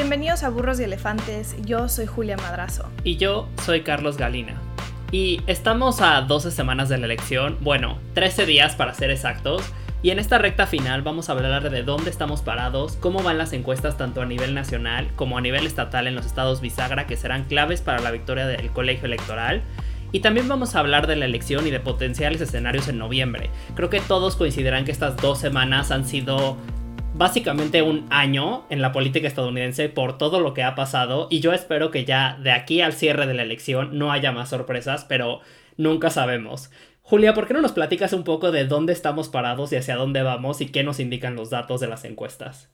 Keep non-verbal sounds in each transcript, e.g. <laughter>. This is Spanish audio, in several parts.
Bienvenidos a Burros y Elefantes, yo soy Julia Madrazo. Y yo soy Carlos Galina. Y estamos a 12 semanas de la elección, bueno, 13 días para ser exactos, y en esta recta final vamos a hablar de dónde estamos parados, cómo van las encuestas tanto a nivel nacional como a nivel estatal en los estados bisagra que serán claves para la victoria del colegio electoral. Y también vamos a hablar de la elección y de potenciales escenarios en noviembre. Creo que todos coincidirán que estas dos semanas han sido básicamente un año en la política estadounidense por todo lo que ha pasado y yo espero que ya de aquí al cierre de la elección no haya más sorpresas, pero nunca sabemos. Julia, ¿por qué no nos platicas un poco de dónde estamos parados y hacia dónde vamos y qué nos indican los datos de las encuestas?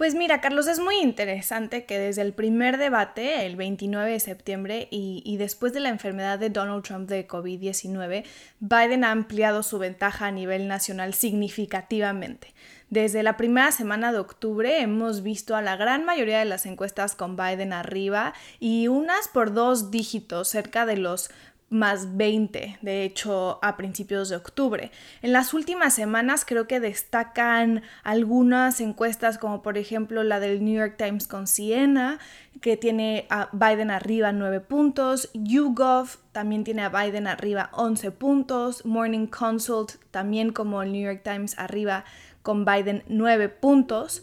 Pues mira, Carlos, es muy interesante que desde el primer debate, el 29 de septiembre, y, después de la enfermedad de Donald Trump de COVID-19, Biden ha ampliado su ventaja a nivel nacional significativamente. Desde la primera semana de octubre hemos visto a la gran mayoría de las encuestas con Biden arriba y unas por dos dígitos, cerca de los más 20, de hecho, a principios de octubre. En las últimas semanas creo que destacan algunas encuestas como por ejemplo la del New York Times con Siena, que tiene a Biden arriba 9 puntos, YouGov también tiene a Biden arriba 11 puntos, Morning Consult también como el New York Times arriba con Biden 9 puntos.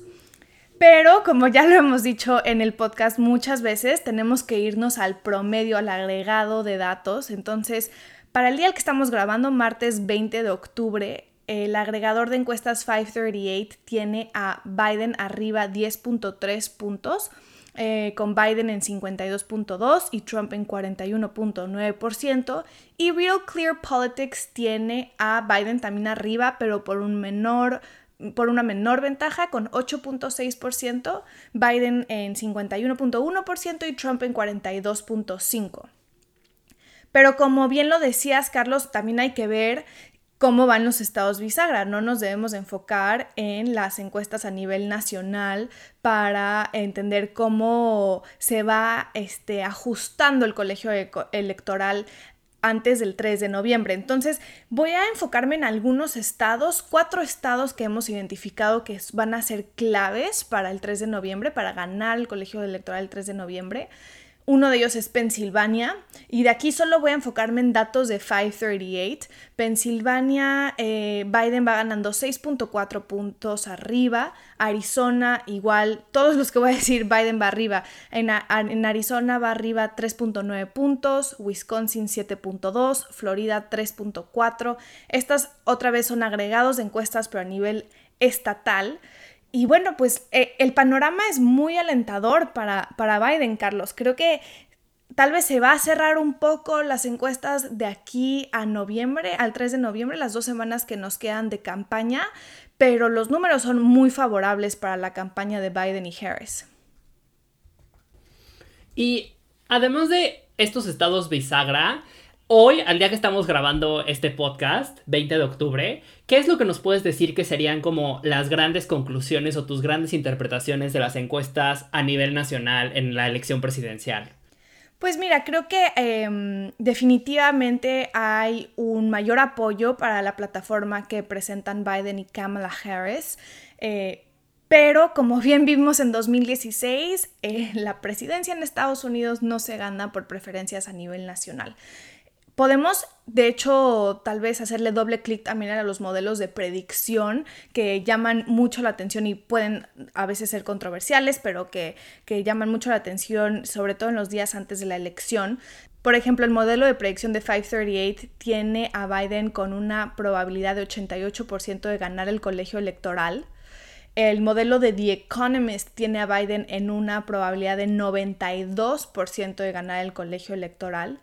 Pero como ya lo hemos dicho en el podcast muchas veces, tenemos que irnos al promedio, al agregado de datos. Entonces, para el día que estamos grabando, martes 20 de octubre, el agregador de encuestas 538 tiene a Biden arriba 10.3 puntos, eh, con Biden en 52.2 y Trump en 41.9%. Y Real Clear Politics tiene a Biden también arriba, pero por un menor por una menor ventaja con 8.6%, Biden en 51.1% y Trump en 42.5%. Pero como bien lo decías, Carlos, también hay que ver cómo van los estados bisagra. No nos debemos enfocar en las encuestas a nivel nacional para entender cómo se va este, ajustando el colegio electoral antes del 3 de noviembre. Entonces voy a enfocarme en algunos estados, cuatro estados que hemos identificado que van a ser claves para el 3 de noviembre, para ganar el colegio electoral el 3 de noviembre. Uno de ellos es Pensilvania y de aquí solo voy a enfocarme en datos de 538. Pensilvania, eh, Biden va ganando 6.4 puntos arriba. Arizona igual, todos los que voy a decir Biden va arriba. En, en Arizona va arriba 3.9 puntos, Wisconsin 7.2, Florida 3.4. Estas otra vez son agregados de encuestas pero a nivel estatal. Y bueno, pues eh, el panorama es muy alentador para, para Biden, Carlos. Creo que tal vez se va a cerrar un poco las encuestas de aquí a noviembre, al 3 de noviembre, las dos semanas que nos quedan de campaña, pero los números son muy favorables para la campaña de Biden y Harris. Y además de estos estados bisagra, Hoy, al día que estamos grabando este podcast, 20 de octubre, ¿qué es lo que nos puedes decir que serían como las grandes conclusiones o tus grandes interpretaciones de las encuestas a nivel nacional en la elección presidencial? Pues mira, creo que em, definitivamente hay un mayor apoyo para la plataforma que presentan Biden y Kamala Harris. Eh, pero como <laughs> bien vimos en 2016, eh, la presidencia en Estados Unidos no se gana por preferencias a nivel nacional. Podemos, de hecho, tal vez hacerle doble clic también a los modelos de predicción que llaman mucho la atención y pueden a veces ser controversiales, pero que, llaman mucho la atención, sobre todo en los días antes de la elección. Por ejemplo, el modelo de predicción de 538 tiene a Biden con una probabilidad de 88% de ganar el colegio electoral. El modelo de The Economist tiene a Biden en una probabilidad de 92% de ganar el colegio electoral.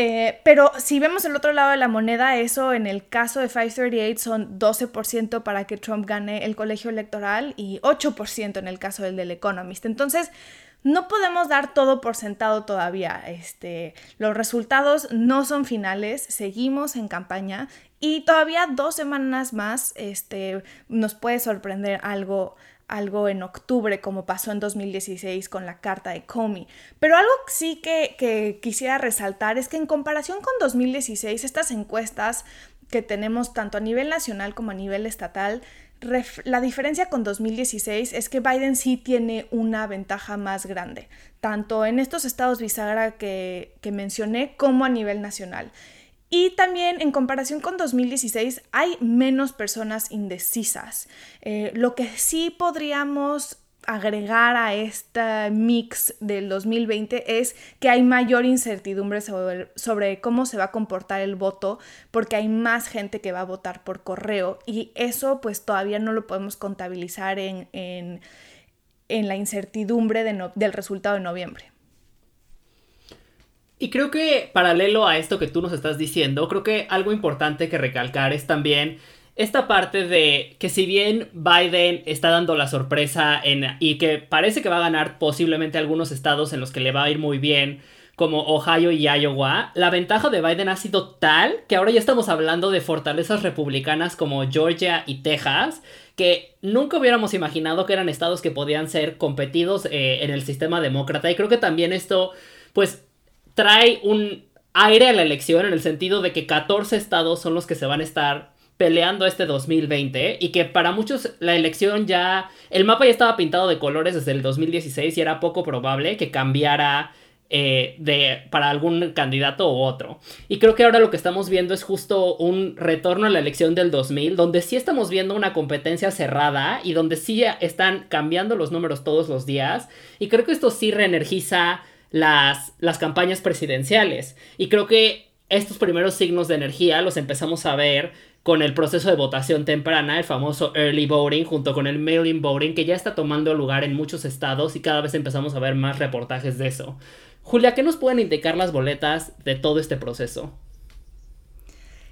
Eh, pero si vemos el otro lado de la moneda, eso en el caso de 538 son 12% para que Trump gane el colegio electoral y 8% en el caso del del Economist. Entonces, no podemos dar todo por sentado todavía. Este, los resultados no son finales, seguimos en campaña y todavía dos semanas más este, nos puede sorprender algo, algo en octubre, como pasó en 2016 con la carta de Comey. Pero algo sí que, quisiera resaltar es que en comparación con 2016, estas encuestas que tenemos tanto a nivel nacional como a nivel estatal, la diferencia con 2016 es que Biden sí tiene una ventaja más grande, tanto en estos estados bisagra que mencioné como a nivel nacional. Y también en comparación con 2016 hay menos personas indecisas. Eh, lo que sí podríamos agregar a este mix del 2020 es que hay mayor incertidumbre sobre, cómo se va a comportar el voto porque hay más gente que va a votar por correo y eso pues todavía no lo podemos contabilizar en, en, la incertidumbre del resultado de noviembre. Y creo que paralelo a esto que tú nos estás diciendo, creo que algo importante que recalcar es también esta parte de que si bien Biden está dando la sorpresa en, y que parece que va a ganar posiblemente algunos estados en los que le va a ir muy bien, como Ohio y Iowa, la ventaja de Biden ha sido tal que ahora ya estamos hablando de fortalezas republicanas como Georgia y Texas, que nunca hubiéramos imaginado que eran estados que podían ser competidos eh, en el sistema demócrata. Y creo que también esto, pues, trae un aire a la elección en el sentido de que 14 estados son los que se van a estar peleando este 2020 y que para muchos la elección ya el mapa ya estaba pintado de colores desde el 2016 y era poco probable que cambiara eh, de, para algún candidato u otro. Y creo que ahora lo que estamos viendo es justo un retorno a la elección del 2000, donde sí estamos viendo una competencia cerrada y donde sí están cambiando los números todos los días. Y creo que esto sí reenergiza las, las campañas presidenciales. Y creo que estos primeros signos de energía los empezamos a ver con el proceso de votación temprana, el famoso early voting, junto con el mail-in voting, que ya está tomando lugar en muchos estados y cada vez empezamos a ver más reportajes de eso. Julia, ¿qué nos pueden indicar las boletas de todo este proceso?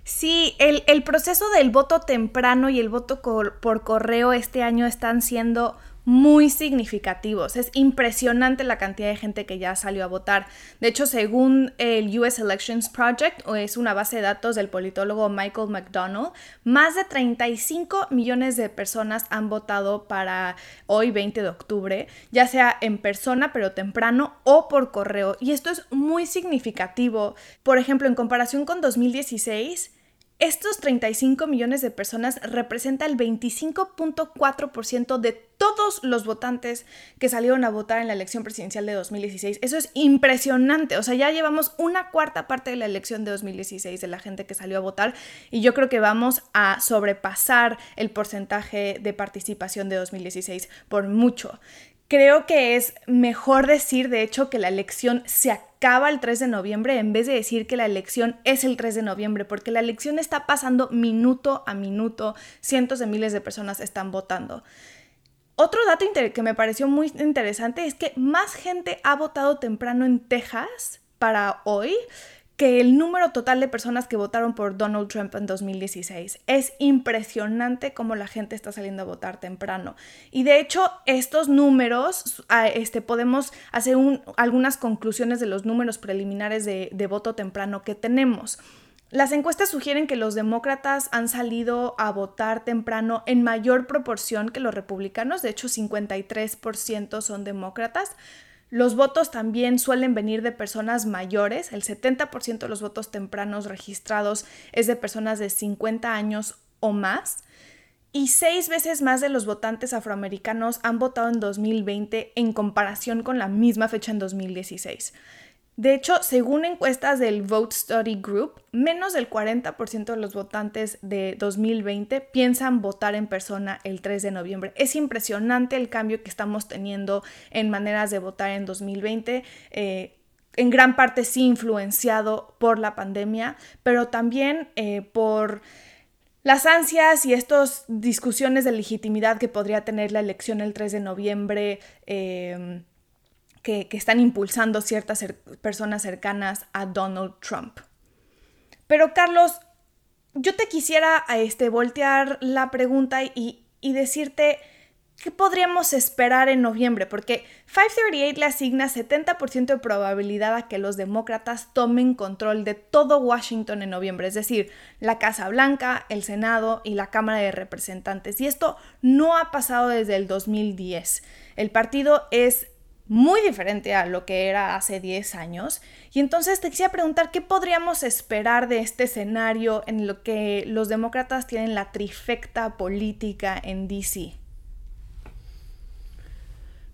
Sí, el, el proceso del voto temprano y el voto por correo este año están siendo muy significativos. Es impresionante la cantidad de gente que ya salió a votar. De hecho, según el US Elections Project, o es una base de datos del politólogo Michael McDonald, más de 35 millones de personas han votado para hoy 20 de octubre, ya sea en persona pero temprano o por correo. Y esto es muy significativo. Por ejemplo, en comparación con 2016, estos 35 millones de personas representa el 25.4% de todos los votantes que salieron a votar en la elección presidencial de 2016. Eso es impresionante. O sea, ya llevamos una cuarta parte de la elección de 2016 de la gente que salió a votar y yo creo que vamos a sobrepasar el porcentaje de participación de 2016 por mucho. Creo que es mejor decir, de hecho, que la elección se acaba el 3 de noviembre en vez de decir que la elección es el 3 de noviembre, porque la elección está pasando minuto a minuto, cientos de miles de personas están votando. Otro dato que me pareció muy interesante es que más gente ha votado temprano en Texas para hoy que el número total de personas que votaron por Donald Trump en 2016. Es impresionante cómo la gente está saliendo a votar temprano. Y de hecho, estos números, este, podemos hacer algunas conclusiones de los números preliminares de, de voto temprano que tenemos. Las encuestas sugieren que los demócratas han salido a votar temprano en mayor proporción que los republicanos, de hecho 53% son demócratas, los votos también suelen venir de personas mayores, el 70% de los votos tempranos registrados es de personas de 50 años o más, y seis veces más de los votantes afroamericanos han votado en 2020 en comparación con la misma fecha en 2016. De hecho, según encuestas del Vote Study Group, menos del 40% de los votantes de 2020 piensan votar en persona el 3 de noviembre. Es impresionante el cambio que estamos teniendo en maneras de votar en 2020. Eh, en gran parte sí influenciado por la pandemia, pero también eh, por las ansias y estas discusiones de legitimidad que podría tener la elección el 3 de noviembre. Eh, que, están impulsando ciertas personas cercanas a Donald Trump. Pero Carlos, yo te quisiera este, voltear la pregunta y, y decirte qué podríamos esperar en noviembre, porque 538 le asigna 70% de probabilidad a que los demócratas tomen control de todo Washington en noviembre, es decir, la Casa Blanca, el Senado y la Cámara de Representantes. Y esto no ha pasado desde el 2010. El partido es muy diferente a lo que era hace 10 años. Y entonces te quisiera preguntar qué podríamos esperar de este escenario en lo que los demócratas tienen la trifecta política en DC.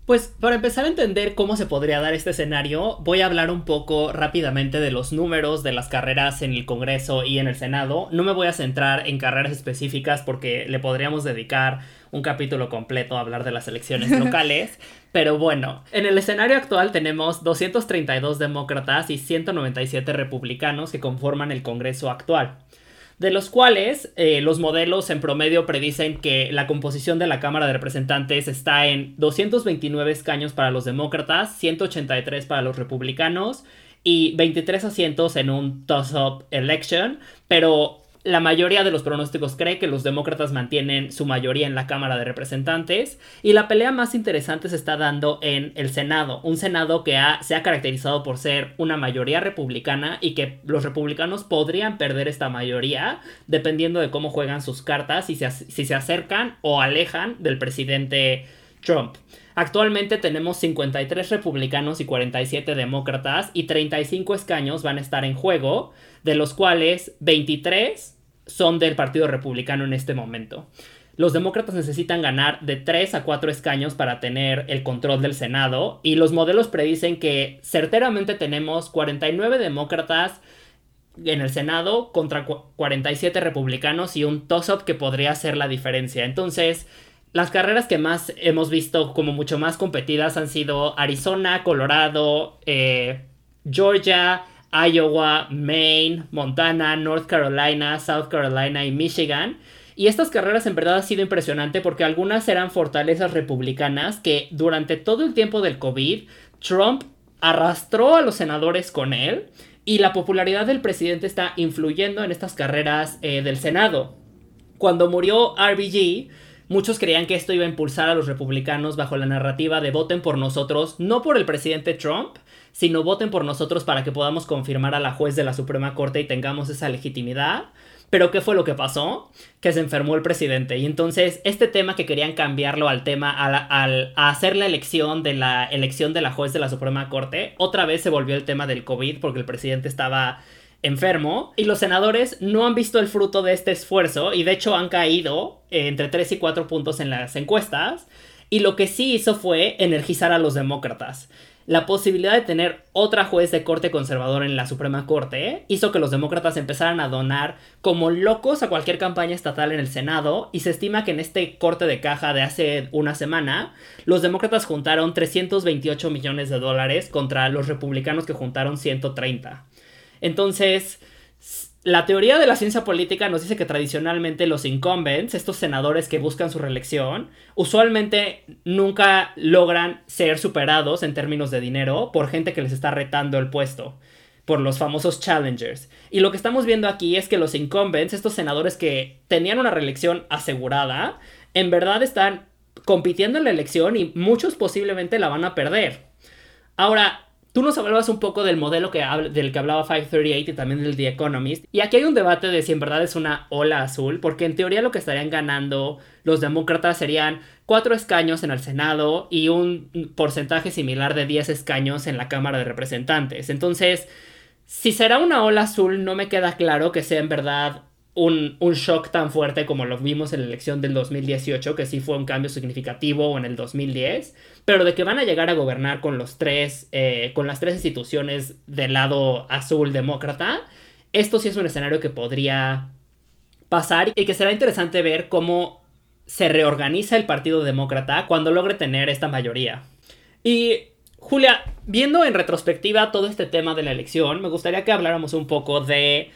Pues para empezar a entender cómo se podría dar este escenario, voy a hablar un poco rápidamente de los números de las carreras en el Congreso y en el Senado. No me voy a centrar en carreras específicas porque le podríamos dedicar un capítulo completo a hablar de las elecciones <laughs> locales. Pero bueno, en el escenario actual tenemos 232 demócratas y 197 republicanos que conforman el Congreso actual de los cuales eh, los modelos en promedio predicen que la composición de la Cámara de Representantes está en 229 escaños para los demócratas, 183 para los republicanos y 23 asientos en un toss-up election, pero la mayoría de los pronósticos cree que los demócratas mantienen su mayoría en la Cámara de Representantes y la pelea más interesante se está dando en el Senado, un Senado que se ha caracterizado por ser una mayoría republicana y que los republicanos podrían perder esta mayoría dependiendo de cómo juegan sus cartas y si se acercan o alejan del presidente Trump. Actualmente tenemos 53 republicanos y 47 demócratas y 35 escaños van a estar en juego, de los cuales 23 son del Partido Republicano en este momento. Los demócratas necesitan ganar de 3 a 4 escaños para tener el control del Senado y los modelos predicen que certeramente tenemos 49 demócratas en el Senado contra 47 republicanos y un toss-up que podría hacer la diferencia. Entonces, las carreras que más hemos visto como mucho más competidas han sido Arizona, Colorado, eh, Georgia, Iowa, Maine, Montana, North Carolina, South Carolina y Michigan. Y estas carreras en verdad han sido impresionante porque algunas eran fortalezas republicanas que durante todo el tiempo del COVID Trump arrastró a los senadores con él y la popularidad del presidente está influyendo en estas carreras eh, del Senado. Cuando murió RBG, Muchos creían que esto iba a impulsar a los republicanos bajo la narrativa de voten por nosotros, no por el presidente Trump, sino voten por nosotros para que podamos confirmar a la juez de la Suprema Corte y tengamos esa legitimidad. Pero ¿qué fue lo que pasó? Que se enfermó el presidente. Y entonces este tema que querían cambiarlo al tema, al, a hacer la elección de la elección de la juez de la Suprema Corte, otra vez se volvió el tema del COVID porque el presidente estaba enfermo y los senadores no han visto el fruto de este esfuerzo y de hecho han caído entre 3 y 4 puntos en las encuestas y lo que sí hizo fue energizar a los demócratas. La posibilidad de tener otra juez de corte conservador en la Suprema Corte hizo que los demócratas empezaran a donar como locos a cualquier campaña estatal en el Senado y se estima que en este corte de caja de hace una semana los demócratas juntaron 328 millones de dólares contra los republicanos que juntaron 130. Entonces, la teoría de la ciencia política nos dice que tradicionalmente los incumbents, estos senadores que buscan su reelección, usualmente nunca logran ser superados en términos de dinero por gente que les está retando el puesto, por los famosos challengers. Y lo que estamos viendo aquí es que los incumbents, estos senadores que tenían una reelección asegurada, en verdad están compitiendo en la elección y muchos posiblemente la van a perder. Ahora, Tú nos hablabas un poco del modelo que del que hablaba 538 y también del The Economist. Y aquí hay un debate de si en verdad es una ola azul, porque en teoría lo que estarían ganando los demócratas serían cuatro escaños en el Senado y un porcentaje similar de 10 escaños en la Cámara de Representantes. Entonces, si será una ola azul, no me queda claro que sea en verdad un, shock tan fuerte como lo vimos en la elección del 2018, que sí fue un cambio significativo, en el 2010, pero de que van a llegar a gobernar con los tres, eh, con las tres instituciones del lado azul demócrata, esto sí es un escenario que podría pasar y que será interesante ver cómo se reorganiza el Partido Demócrata cuando logre tener esta mayoría. Y Julia, viendo en retrospectiva todo este tema de la elección, me gustaría que habláramos un poco de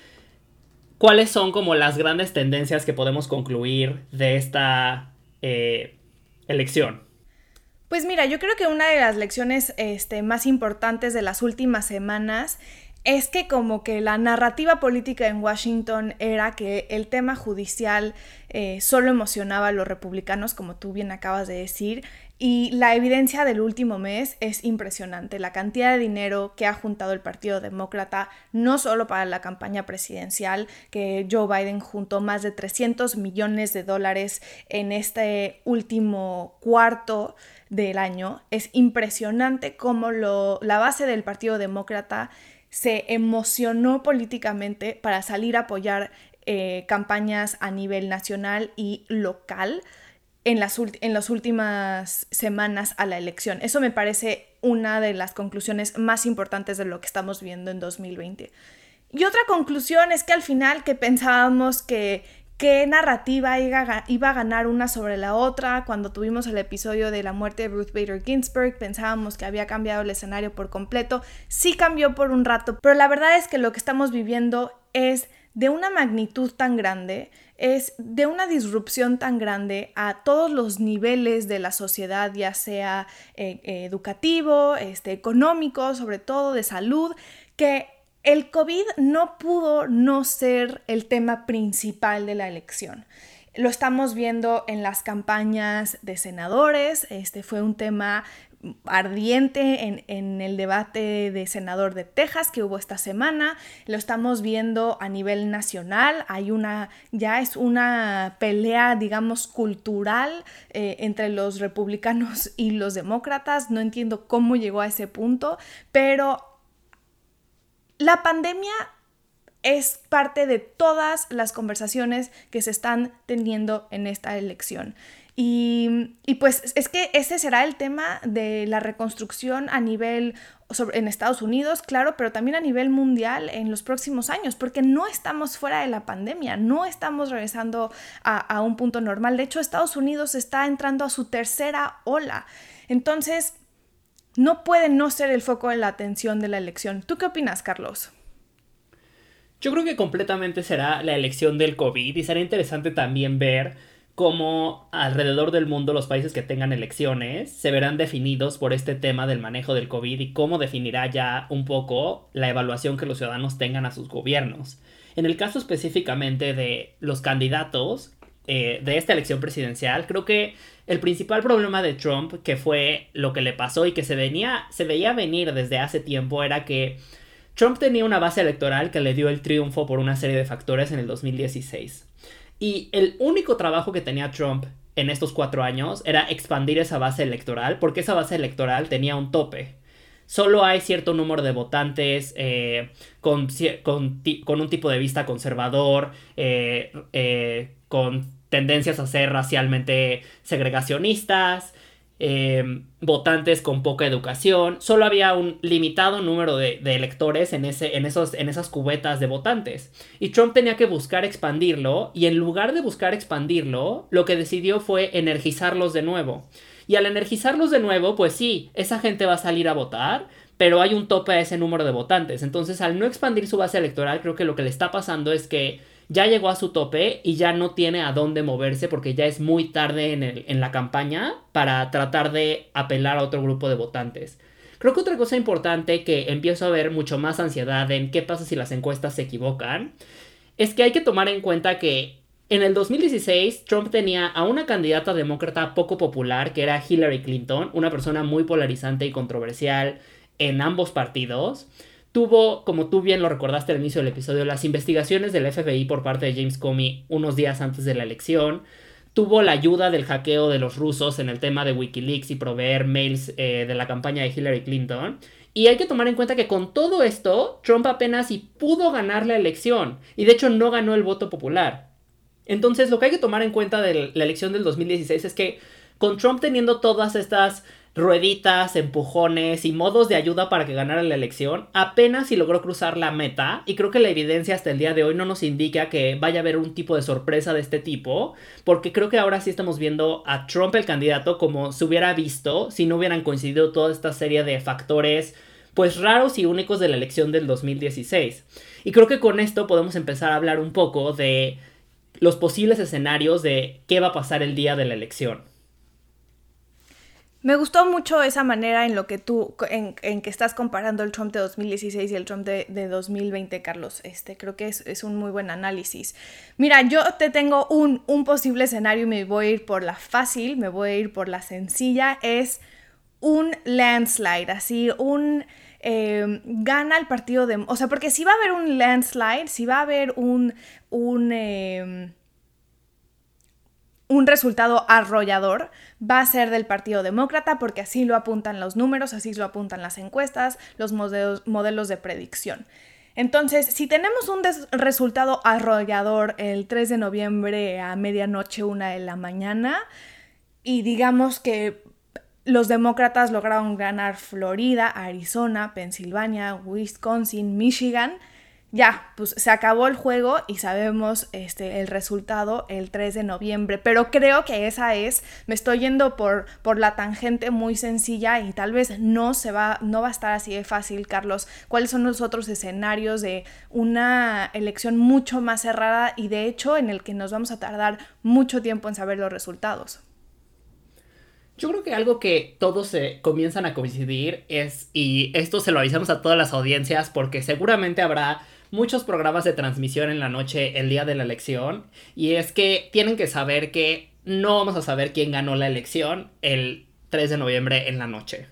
¿cuáles son como las grandes tendencias que podemos concluir de esta eh, elección? Pues mira, yo creo que una de las lecciones este, más importantes de las últimas semanas es que como que la narrativa política en Washington era que el tema judicial eh, solo emocionaba a los republicanos, como tú bien acabas de decir, Y la evidencia del último mes es impresionante. La cantidad de dinero que ha juntado el Partido Demócrata, no solo para la campaña presidencial, que Joe Biden juntó más de 300 millones de dólares en este último cuarto del año. Es impresionante cómo la base del Partido Demócrata se emocionó políticamente para salir a apoyar eh, campañas a nivel nacional y local en las, últimas semanas a la elección. Eso me parece una de las conclusiones más importantes de lo que estamos viendo en 2020. Y otra conclusión es que al final que pensábamos que qué narrativa iba a ganar una sobre la otra. Cuando tuvimos el episodio de la muerte de Ruth Bader Ginsburg, pensábamos que había cambiado el escenario por completo. Sí cambió por un rato, pero la verdad es que lo que estamos viviendo es de una magnitud tan grande, es de una disrupción tan grande a todos los niveles de la sociedad, ya sea eh, educativo, este, económico, sobre todo de salud, que el COVID no pudo no ser el tema principal de la elección. Lo estamos viendo en las campañas de senadores, este fue un tema ardiente en, el debate de senador de Texas que hubo esta semana. Lo estamos viendo a nivel nacional. Hay una, ya es una pelea, digamos, cultural eh, entre los republicanos <laughs> y los demócratas. No entiendo cómo llegó a ese punto, pero la pandemia es parte de todas las conversaciones que se están teniendo en esta elección. Y, pues es que ese será el tema de la reconstrucción a nivel en Estados Unidos, claro, pero también a nivel mundial en los próximos años, porque no estamos fuera de la pandemia, no estamos regresando a, a un punto normal. De hecho, Estados Unidos está entrando a su tercera ola. Entonces, no puede no ser el foco de la atención de la elección. ¿Tú qué opinas, Carlos? Yo creo que completamente será la elección del COVID y será interesante también ver cómo alrededor del mundo los países que tengan elecciones se verán definidos por este tema del manejo del COVID y cómo definirá ya un poco la evaluación que los ciudadanos tengan a sus gobiernos. En el caso específicamente de los candidatos eh, de esta elección presidencial, creo que el principal problema de Trump, que fue lo que le pasó y que se, venía, se veía venir desde hace tiempo, era que Trump tenía una base electoral que le dio el triunfo por una serie de factores en el 2016. Y el único trabajo que tenía Trump en estos cuatro años era expandir esa base electoral, porque esa base electoral tenía un tope. Solo hay cierto número de votantes eh, con, un tipo de vista conservador, eh, eh, con tendencias a ser racialmente segregacionistas, Em, votantes con poca educación. Solo había un limitado número de, electores en, ese, en, esos, en esas cubetas de votantes. Y Trump tenía que buscar expandirlo y en lugar de buscar expandirlo, lo que decidió fue energizarlos de nuevo. Y al energizarlos de nuevo, pues sí, esa gente va a salir a votar, pero hay un tope a ese número de votantes. Entonces, al no expandir su base electoral, creo que lo que le está pasando es que ya llegó a su tope y ya no tiene a dónde moverse porque ya es muy tarde en, en la campaña para tratar de apelar a otro grupo de votantes. Creo que otra cosa importante que empiezo a ver mucho más ansiedad en qué pasa si las encuestas se equivocan es que hay que tomar en cuenta que en el 2016 Trump tenía a una candidata demócrata poco popular que era Hillary Clinton, una persona muy polarizante y controversial en ambos partidos tuvo, como tú bien lo recordaste al inicio del episodio, las investigaciones del FBI por parte de James Comey unos días antes de la elección. Tuvo la ayuda del hackeo de los rusos en el tema de Wikileaks y proveer mails eh, de la campaña de Hillary Clinton. Y hay que tomar en cuenta que con todo esto, Trump apenas y pudo ganar la elección. Y de hecho no ganó el voto popular. Entonces lo que hay que tomar en cuenta de la elección del 2016 es que con Trump teniendo todas estas rueditas, empujones y modos de ayuda para que ganara la elección, apenas si logró cruzar la meta y creo que la evidencia hasta el día de hoy no nos indica que vaya a haber un tipo de sorpresa de este tipo, porque creo que ahora sí estamos viendo a Trump el candidato como se hubiera visto si no hubieran coincidido toda esta serie de factores pues raros y únicos de la elección del 2016. Y creo que con esto podemos empezar a hablar un poco de los posibles escenarios de qué va a pasar el día de la elección. Me gustó mucho esa manera en lo que tú, en, que estás comparando el Trump de 2016 y el Trump de, 2020, Carlos. Este, creo que es, un muy buen análisis. Mira, yo te tengo un, un posible escenario y me voy a ir por la fácil, me voy a ir por la sencilla. Es un landslide, así, un... Eh, gana el partido de... O sea, porque si va a haber un landslide, si va a haber un... un eh, un resultado arrollador va a ser del Partido Demócrata porque así lo apuntan los números, así lo apuntan las encuestas, los modelos, de predicción. Entonces, si tenemos un resultado arrollador el 3 de noviembre a medianoche, una de la mañana, y digamos que los demócratas lograron ganar Florida, Arizona, Pensilvania, Wisconsin, Michigan, ya, pues se acabó el juego y sabemos este, el resultado el 3 de noviembre. Pero creo que esa es, me estoy yendo por, por la tangente muy sencilla y tal vez no se va, no va a estar así de fácil, Carlos. ¿Cuáles son los otros escenarios de una elección mucho más cerrada y de hecho en el que nos vamos a tardar mucho tiempo en saber los resultados? Yo creo que algo que todos se comienzan a coincidir es, y esto se lo avisamos a todas las audiencias porque seguramente habrá muchos programas de transmisión en la noche el día de la elección y es que tienen que saber que no vamos a saber quién ganó la elección el 3 de noviembre en la noche.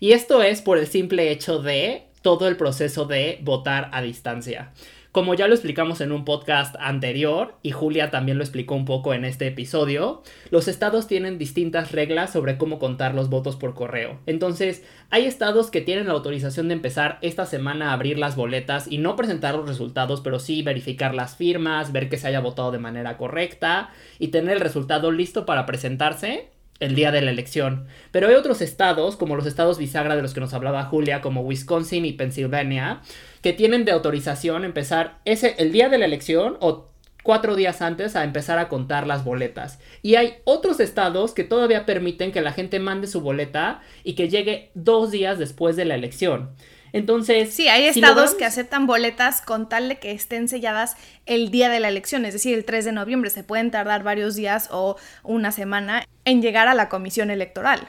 Y esto es por el simple hecho de todo el proceso de votar a distancia. Como ya lo explicamos en un podcast anterior, y Julia también lo explicó un poco en este episodio, los estados tienen distintas reglas sobre cómo contar los votos por correo. Entonces, hay estados que tienen la autorización de empezar esta semana a abrir las boletas y no presentar los resultados, pero sí verificar las firmas, ver que se haya votado de manera correcta y tener el resultado listo para presentarse el día de la elección. Pero hay otros estados, como los estados bisagra de los que nos hablaba Julia, como Wisconsin y Pennsylvania, que tienen de autorización empezar ese, el día de la elección o cuatro días antes a empezar a contar las boletas. Y hay otros estados que todavía permiten que la gente mande su boleta y que llegue dos días después de la elección. Entonces. Sí, hay estados que aceptan boletas con tal de que estén selladas el día de la elección, es decir, el 3 de noviembre. Se pueden tardar varios días o una semana en llegar a la comisión electoral.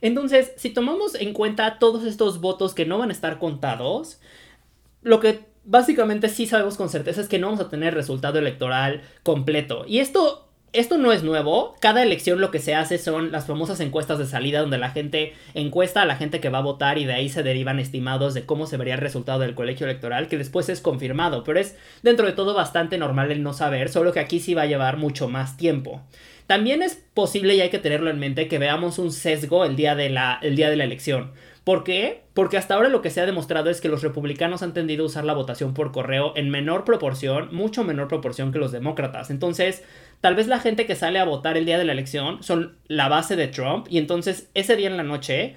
Entonces, si tomamos en cuenta todos estos votos que no van a estar contados, lo que básicamente sí sabemos con certeza es que no vamos a tener resultado electoral completo. Y esto esto no es nuevo. Cada elección lo que se hace son las famosas encuestas de salida donde la gente encuesta a la gente que va a votar y de ahí se derivan estimados de cómo se vería el resultado del colegio electoral que después es confirmado. Pero es dentro de todo bastante normal el no saber, solo que aquí sí va a llevar mucho más tiempo. También es posible y hay que tenerlo en mente que veamos un sesgo el día de la, el día de la elección. ¿Por qué? Porque hasta ahora lo que se ha demostrado es que los republicanos han tendido a usar la votación por correo en menor proporción, mucho menor proporción que los demócratas. Entonces, tal vez la gente que sale a votar el día de la elección son la base de Trump y entonces ese día en la noche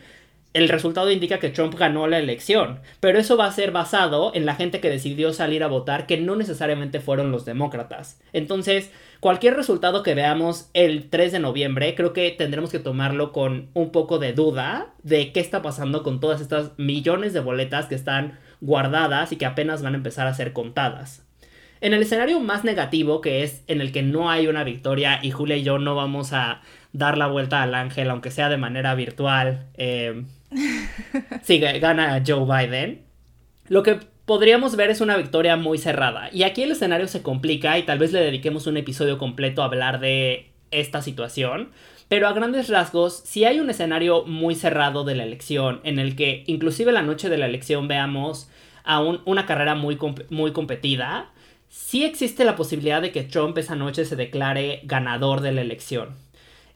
el resultado indica que Trump ganó la elección, pero eso va a ser basado en la gente que decidió salir a votar que no necesariamente fueron los demócratas. Entonces, Cualquier resultado que veamos el 3 de noviembre, creo que tendremos que tomarlo con un poco de duda de qué está pasando con todas estas millones de boletas que están guardadas y que apenas van a empezar a ser contadas. En el escenario más negativo, que es en el que no hay una victoria y Julia y yo no vamos a dar la vuelta al ángel, aunque sea de manera virtual, eh, <laughs> si gana Joe Biden, lo que podríamos ver es una victoria muy cerrada. Y aquí el escenario se complica y tal vez le dediquemos un episodio completo a hablar de esta situación. Pero a grandes rasgos, si hay un escenario muy cerrado de la elección, en el que inclusive la noche de la elección veamos a una carrera muy, muy competida, sí existe la posibilidad de que Trump esa noche se declare ganador de la elección.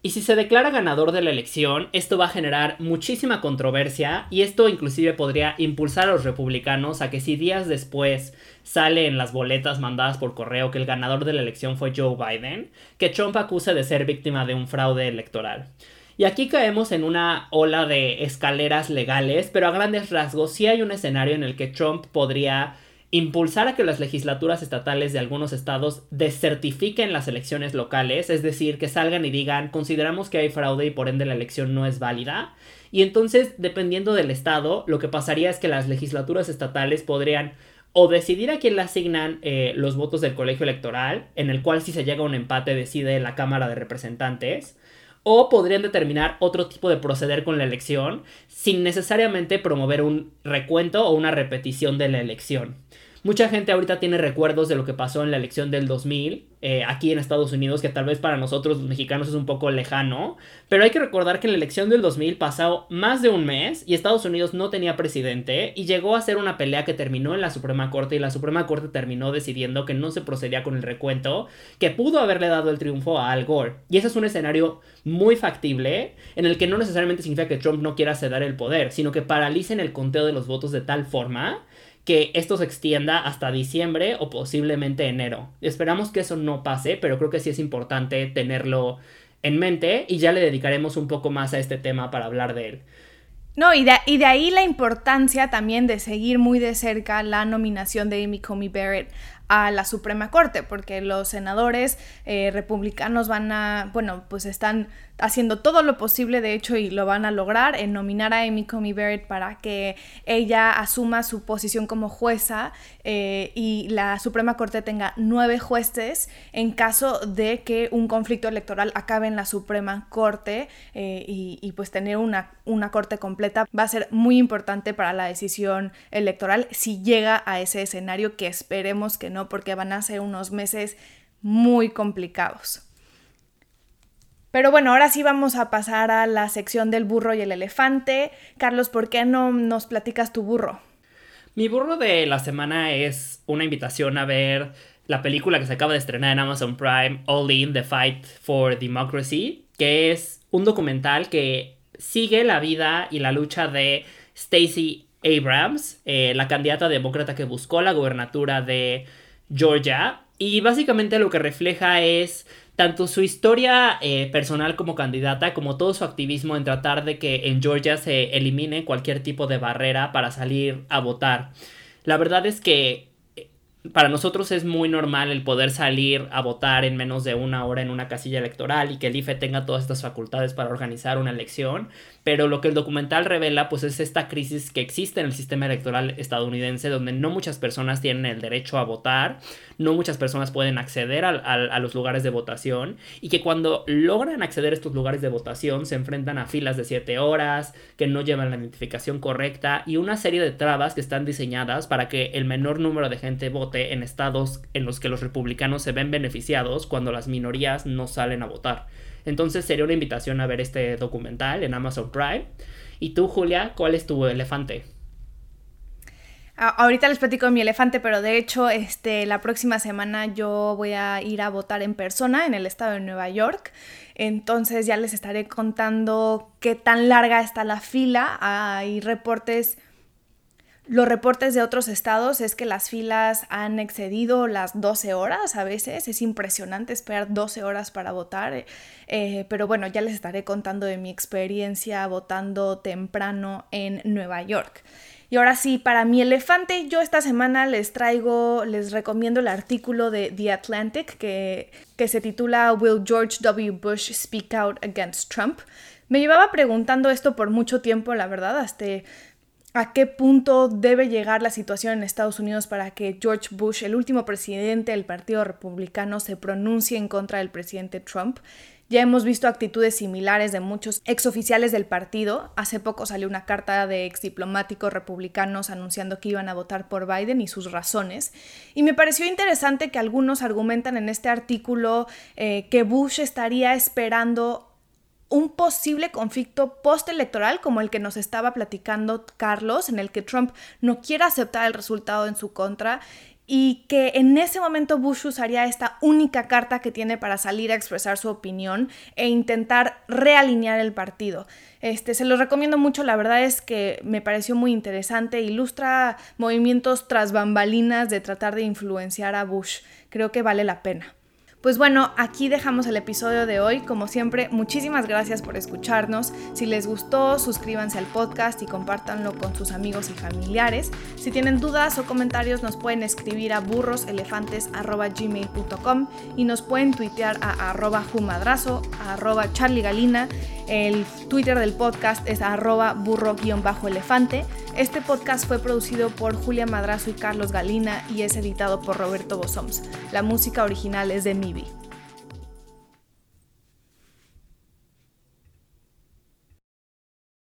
Y si se declara ganador de la elección, esto va a generar muchísima controversia y esto inclusive podría impulsar a los republicanos a que si días después sale en las boletas mandadas por correo que el ganador de la elección fue Joe Biden, que Trump acuse de ser víctima de un fraude electoral. Y aquí caemos en una ola de escaleras legales, pero a grandes rasgos sí hay un escenario en el que Trump podría impulsar a que las legislaturas estatales de algunos estados desertifiquen las elecciones locales, es decir, que salgan y digan consideramos que hay fraude y por ende la elección no es válida. Y entonces, dependiendo del estado, lo que pasaría es que las legislaturas estatales podrían o decidir a quién le asignan eh, los votos del colegio electoral, en el cual si se llega a un empate decide la Cámara de Representantes, o podrían determinar otro tipo de proceder con la elección sin necesariamente promover un recuento o una repetición de la elección. Mucha gente ahorita tiene recuerdos de lo que pasó en la elección del 2000 eh, aquí en Estados Unidos, que tal vez para nosotros los mexicanos es un poco lejano, pero hay que recordar que en la elección del 2000 pasó más de un mes y Estados Unidos no tenía presidente y llegó a ser una pelea que terminó en la Suprema Corte y la Suprema Corte terminó decidiendo que no se procedía con el recuento, que pudo haberle dado el triunfo a Al Gore. Y ese es un escenario muy factible en el que no necesariamente significa que Trump no quiera ceder el poder, sino que paralicen el conteo de los votos de tal forma que esto se extienda hasta diciembre o posiblemente enero. Esperamos que eso no pase, pero creo que sí es importante tenerlo en mente y ya le dedicaremos un poco más a este tema para hablar de él. No, y de, y de ahí la importancia también de seguir muy de cerca la nominación de Amy Comey Barrett a la Suprema Corte, porque los senadores eh, republicanos van a, bueno, pues están haciendo todo lo posible, de hecho, y lo van a lograr, en nominar a Amy Coney Barrett para que ella asuma su posición como jueza eh, y la Suprema Corte tenga nueve jueces en caso de que un conflicto electoral acabe en la Suprema Corte eh, y, y, pues tener una, una corte completa va a ser muy importante para la decisión electoral si llega a ese escenario que esperemos que no, porque van a ser unos meses muy complicados. Pero bueno, ahora sí vamos a pasar a la sección del burro y el elefante. Carlos, ¿por qué no nos platicas tu burro? Mi burro de la semana es una invitación a ver la película que se acaba de estrenar en Amazon Prime, All In, The Fight for Democracy, que es un documental que sigue la vida y la lucha de Stacey Abrams, eh, la candidata demócrata que buscó la gobernatura de Georgia. Y básicamente lo que refleja es tanto su historia eh, personal como candidata, como todo su activismo en tratar de que en Georgia se elimine cualquier tipo de barrera para salir a votar. La verdad es que para nosotros es muy normal el poder salir a votar en menos de una hora en una casilla electoral y que el IFE tenga todas estas facultades para organizar una elección, pero lo que el documental revela pues es esta crisis que existe en el sistema electoral estadounidense donde no muchas personas tienen el derecho a votar, no muchas personas pueden acceder a, los lugares de votación y que cuando logran acceder a estos lugares de votación se enfrentan a filas de 7 horas, que no llevan la identificación correcta y una serie de trabas que están diseñadas para que el menor número de gente vote en estados en los que los republicanos se ven beneficiados cuando las minorías no salen a votar. Entonces sería una invitación a ver este documental en Amazon Prime. Y tú, Julia, ¿cuál es tu elefante? Ahorita les platico de mi elefante, pero de hecho, este, la próxima semana yo voy a ir a votar en persona en el estado de Nueva York. Entonces ya les estaré contando qué tan larga está la fila. Hay reportes los reportes de otros estados es que las filas han excedido las 12 horas a veces. Es impresionante esperar 12 horas para votar. Eh, pero bueno, ya les estaré contando de mi experiencia votando temprano en Nueva York. Y ahora sí, para mi elefante, yo esta semana les traigo, les recomiendo el artículo de The Atlantic que, que se titula Will George W. Bush Speak Out Against Trump? Me llevaba preguntando esto por mucho tiempo, la verdad, hasta a qué punto debe llegar la situación en Estados Unidos para que George Bush, el último presidente del Partido Republicano, se pronuncie en contra del presidente Trump. Ya hemos visto actitudes similares de muchos exoficiales del partido. Hace poco salió una carta de exdiplomáticos republicanos anunciando que iban a votar por Biden y sus razones. Y me pareció interesante que algunos argumentan en este artículo eh, que Bush estaría esperando un posible conflicto postelectoral como el que nos estaba platicando Carlos, en el que Trump no quiere aceptar el resultado en su contra y que en ese momento Bush usaría esta única carta que tiene para salir a expresar su opinión e intentar realinear el partido. Este, se los recomiendo mucho, la verdad es que me pareció muy interesante, ilustra movimientos tras bambalinas de tratar de influenciar a Bush. Creo que vale la pena. Pues bueno, aquí dejamos el episodio de hoy. Como siempre, muchísimas gracias por escucharnos. Si les gustó, suscríbanse al podcast y compártanlo con sus amigos y familiares. Si tienen dudas o comentarios, nos pueden escribir a burroselefantes.gmail.com y nos pueden tuitear a arroba jumadrazo, arroba charliegalina. El Twitter del podcast es arroba burro-elefante. Este podcast fue producido por Julia Madrazo y Carlos Galina y es editado por Roberto Bosoms. La música original es de Mibi.